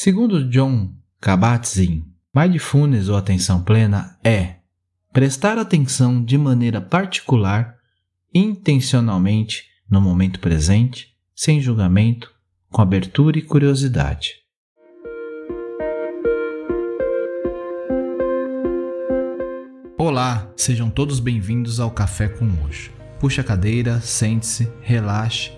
Segundo John Kabat-Zinn, mindfulness ou atenção plena é prestar atenção de maneira particular, intencionalmente, no momento presente, sem julgamento, com abertura e curiosidade. Olá, sejam todos bem-vindos ao Café com Hoje. Puxe a cadeira, sente-se, relaxe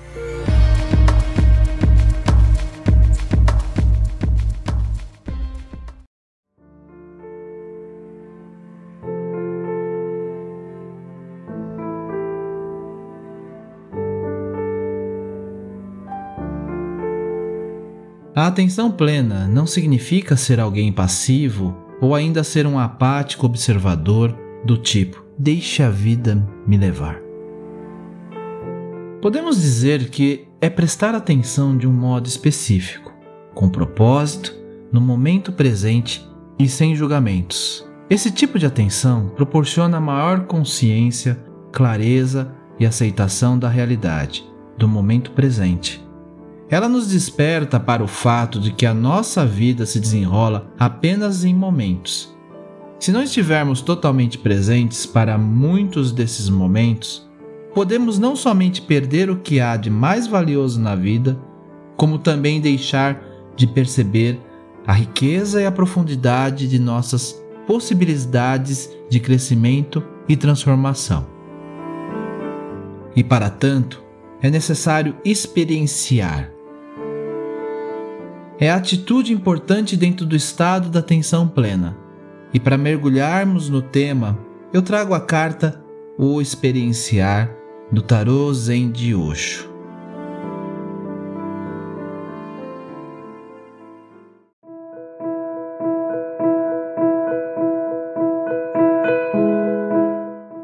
A atenção plena não significa ser alguém passivo ou ainda ser um apático observador do tipo deixe a vida me levar. Podemos dizer que é prestar atenção de um modo específico, com propósito, no momento presente e sem julgamentos. Esse tipo de atenção proporciona maior consciência, clareza e aceitação da realidade, do momento presente ela nos desperta para o fato de que a nossa vida se desenrola apenas em momentos. Se não estivermos totalmente presentes para muitos desses momentos, podemos não somente perder o que há de mais valioso na vida, como também deixar de perceber a riqueza e a profundidade de nossas possibilidades de crescimento e transformação. E para tanto, é necessário experienciar é a atitude importante dentro do estado da atenção plena. E para mergulharmos no tema, eu trago a carta O Experienciar do Tarô Zen de Osho.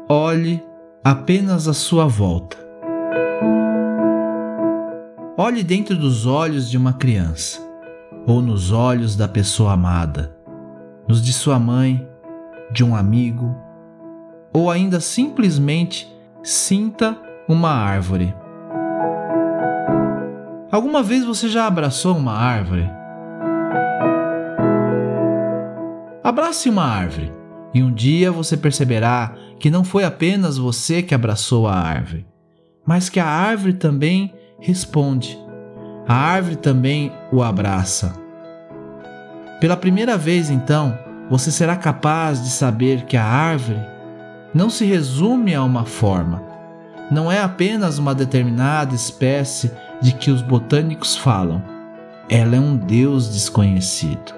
Olhe apenas à sua volta. Olhe dentro dos olhos de uma criança ou nos olhos da pessoa amada, nos de sua mãe, de um amigo, ou ainda simplesmente sinta uma árvore. Alguma vez você já abraçou uma árvore? Abrace uma árvore e um dia você perceberá que não foi apenas você que abraçou a árvore, mas que a árvore também responde a árvore também o abraça. Pela primeira vez, então, você será capaz de saber que a árvore não se resume a uma forma, não é apenas uma determinada espécie de que os botânicos falam. Ela é um Deus desconhecido.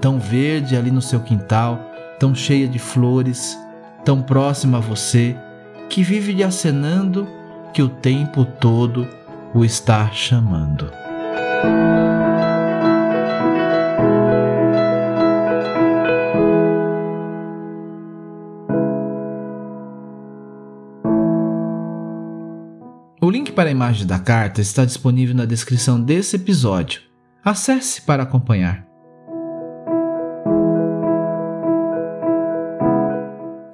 Tão verde ali no seu quintal, tão cheia de flores, tão próxima a você, que vive lhe acenando que o tempo todo o está chamando. O link para a imagem da carta está disponível na descrição desse episódio. Acesse para acompanhar.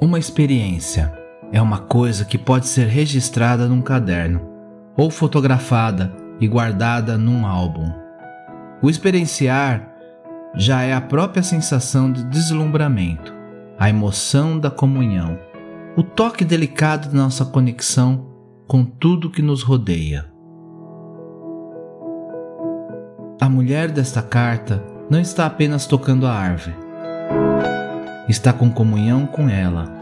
Uma experiência é uma coisa que pode ser registrada num caderno ou fotografada e guardada num álbum. O experienciar já é a própria sensação de deslumbramento, a emoção da comunhão, o toque delicado da nossa conexão com tudo que nos rodeia. A mulher desta carta não está apenas tocando a árvore, está com comunhão com ela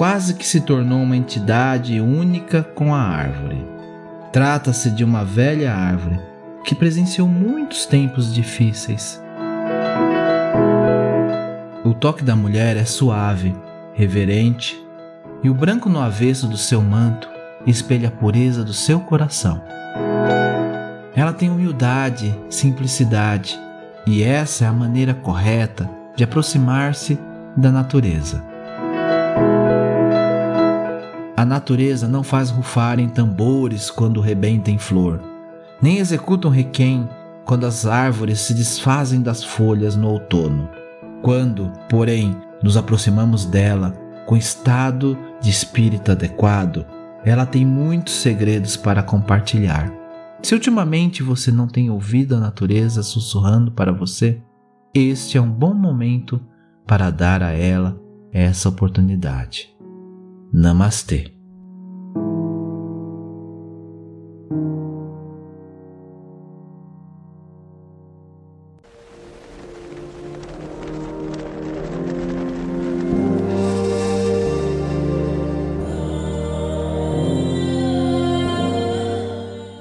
quase que se tornou uma entidade única com a árvore. Trata-se de uma velha árvore que presenciou muitos tempos difíceis. O toque da mulher é suave, reverente, e o branco no avesso do seu manto espelha a pureza do seu coração. Ela tem humildade, simplicidade, e essa é a maneira correta de aproximar-se da natureza. Natureza não faz rufarem tambores quando rebenta em flor, nem executa um requiem quando as árvores se desfazem das folhas no outono. Quando, porém, nos aproximamos dela com estado de espírito adequado, ela tem muitos segredos para compartilhar. Se ultimamente você não tem ouvido a natureza sussurrando para você, este é um bom momento para dar a ela essa oportunidade. Namastê.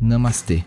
Namastê.